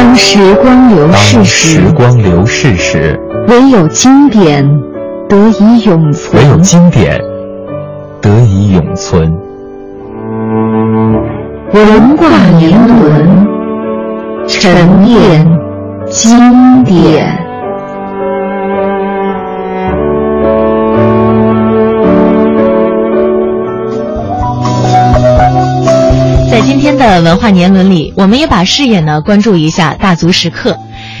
当时光流逝时，时光流逝时，唯有经典得以永存。唯有经典得以永存。文化年轮，沉淀经典。的文化年轮里，我们也把视野呢关注一下大足石刻。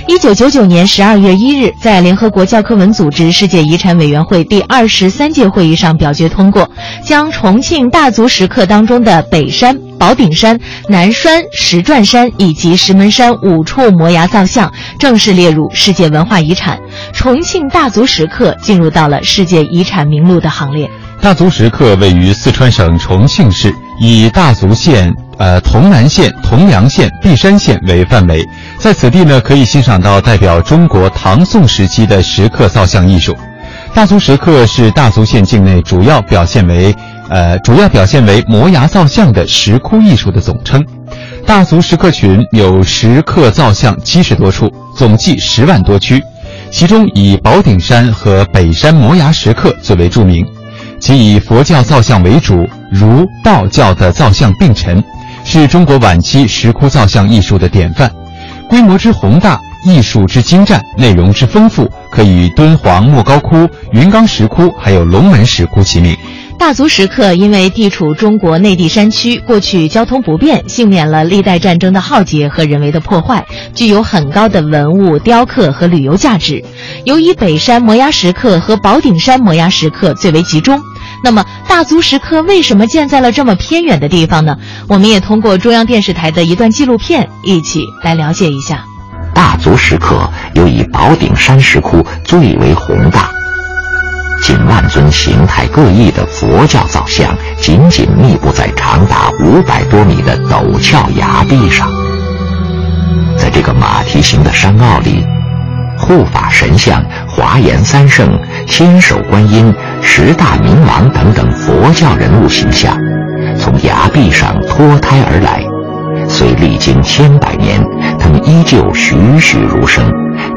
一九九九年十二月一日，在联合国教科文组织世界遗产委员会第二十三届会议上表决通过，将重庆大足石刻当中的北山、宝顶山、南山、石转山以及石门山五处摩崖造像正式列入世界文化遗产，重庆大足石刻进入到了世界遗产名录的行列。大足石刻位于四川省重庆市，以大足县。呃，潼南县、铜梁县、璧山县为范围，在此地呢，可以欣赏到代表中国唐宋时期的石刻造像艺术。大足石刻是大足县境内主要表现为呃主要表现为摩崖造像的石窟艺术的总称。大足石刻群有石刻造像七十多处，总计十万多区，其中以宝顶山和北山摩崖石刻最为著名，其以佛教造像为主，儒道教的造像并陈。是中国晚期石窟造像艺术的典范，规模之宏大，艺术之精湛，内容之丰富，可与敦煌莫高窟、云冈石窟还有龙门石窟齐名。大足石刻因为地处中国内地山区，过去交通不便，幸免了历代战争的浩劫和人为的破坏，具有很高的文物雕刻和旅游价值。尤以北山摩崖石刻和宝顶山摩崖石刻最为集中。那么，大足石刻为什么建在了这么偏远的地方呢？我们也通过中央电视台的一段纪录片，一起来了解一下。大足石刻又以宝顶山石窟最为宏大，近万尊形态各异的佛教造像紧紧密布在长达五百多米的陡峭崖壁上。在这个马蹄形的山坳里。护法神像、华严三圣、千手观音、十大明王等等佛教人物形象，从崖壁上脱胎而来，虽历经千百年，他们依旧栩栩如生，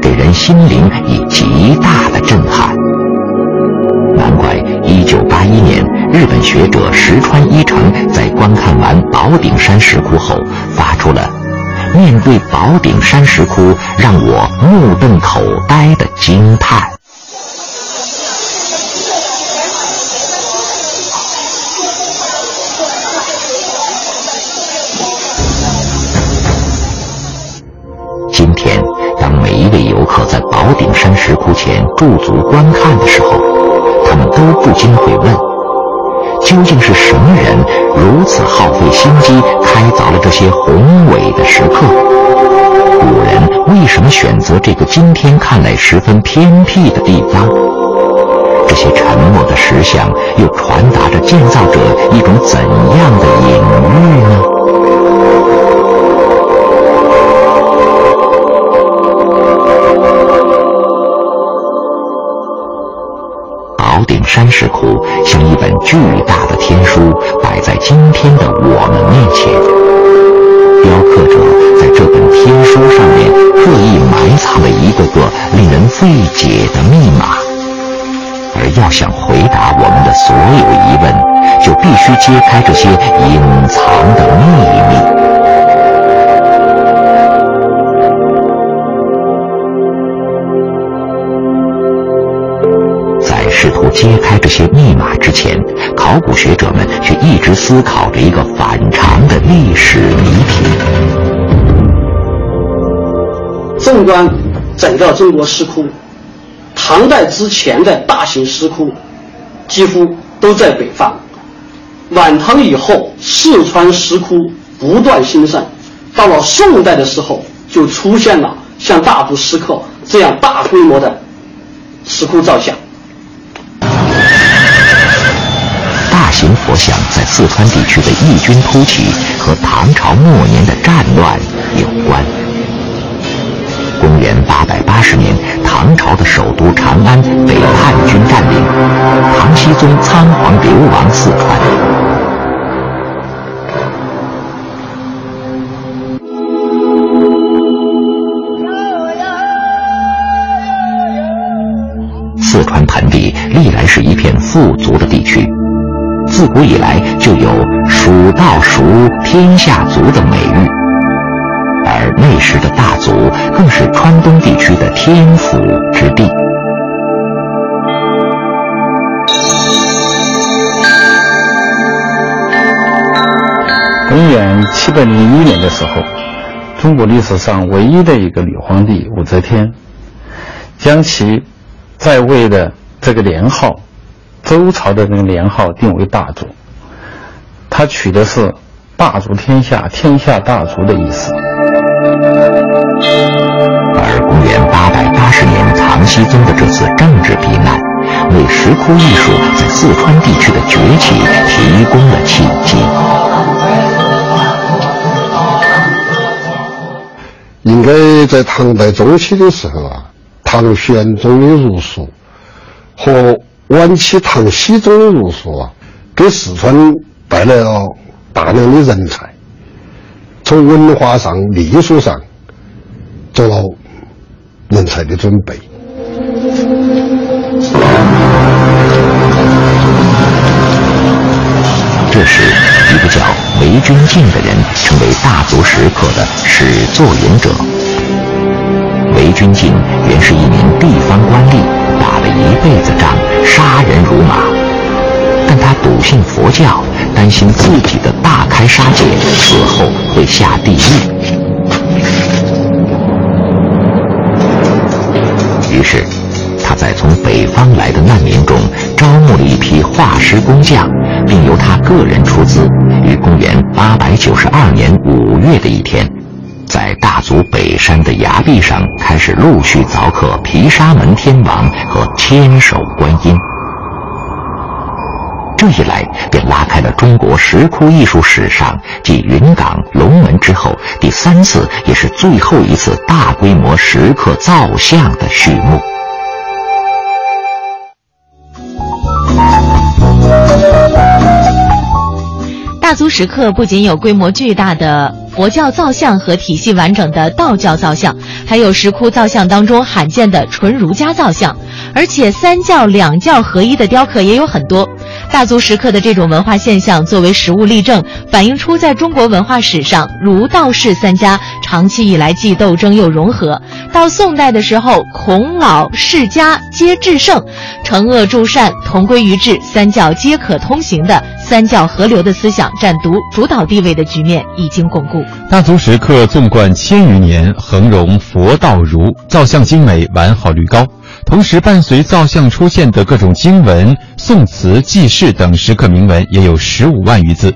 给人心灵以极大的震撼。难怪1981年，日本学者石川一成在观看完宝顶山石窟后，发出了。面对宝顶山石窟，让我目瞪口呆的惊叹。宝顶山石窟前驻足观看的时候，他们都不禁会问。究竟是什么人如此耗费心机开凿了这些宏伟的石刻？古人为什么选择这个今天看来十分偏僻的地方？这些沉默的石像又传达着建造者一种怎样的隐喻呢？山石窟像一本巨大的天书，摆在今天的我们面前。雕刻者在这本天书上面刻意埋藏了一个个令人费解的密码，而要想回答我们的所有疑问，就必须揭开这些隐藏的秘密。揭开这些密码之前，考古学者们却一直思考着一个反常的历史谜题。纵观整个中国石窟，唐代之前的大型石窟几乎都在北方，晚唐以后，四川石窟不断兴盛，到了宋代的时候，就出现了像大足石刻这样大规模的石窟造像。在四川地区的异军突起和唐朝末年的战乱有关。公元八百八十年，唐朝的首都长安被叛军占领，唐僖宗仓皇流亡四川。自古以来就有“蜀道蜀，天下足”的美誉。而那时的大足更是川东地区的天府之地。公元七百零一年的时候，中国历史上唯一的一个女皇帝武则天，将其在位的这个年号，周朝的那个年号定为大足，他取的是“大足天下，天下大足”的意思。而公元八百八十年，唐僖宗的这次政治避难，为石窟艺术在四川地区的崛起提供了契机。应该在唐代中期的时候啊，唐玄宗的入蜀和晚期唐僖宗的儒术啊，给四川带来了大量的人才。从文化上、艺术上做了人才的准备。这时，一个叫韦君敬的人成为大足石刻的始作俑者。韦君敬原是一名地方官吏，打了一辈子仗，杀人如麻。但他笃信佛教，担心自己的大开杀戒死后会下地狱，于是他在从北方来的难民中招募了一批画师工匠，并由他个人出资，于公元八百九十二年五月的一天，在大足北山的崖壁上开始陆续凿刻毗沙门天王和千手观音。这一来，便拉开了中国石窟艺术史上继云冈、龙门之后第三次，也是最后一次大规模石刻造像的序幕。大足石刻不仅有规模巨大的佛教造像和体系完整的道教造像，还有石窟造像当中罕见的纯儒家造像，而且三教两教合一的雕刻也有很多。大足石刻的这种文化现象，作为实物例证，反映出在中国文化史上，儒道释三家长期以来既斗争又融合。到宋代的时候，孔老释家皆至圣，惩恶助善同归于治，三教皆可通行的三教合流的思想占独主导地位的局面已经巩固。大足石刻纵贯千余年，横容佛道儒，造像精美，完好率高。同时，伴随造像出现的各种经文、宋词、记事等石刻铭文也有十五万余字，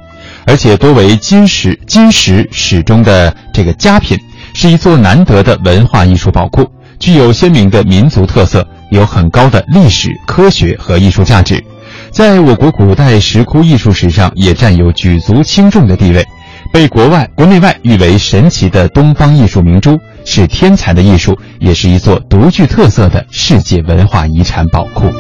而且多为金石金石史中的这个佳品，是一座难得的文化艺术宝库，具有鲜明的民族特色，有很高的历史、科学和艺术价值，在我国古代石窟艺术史上也占有举足轻重的地位，被国外国内外誉为神奇的东方艺术明珠。是天才的艺术，也是一座独具特色的世界文化遗产宝库。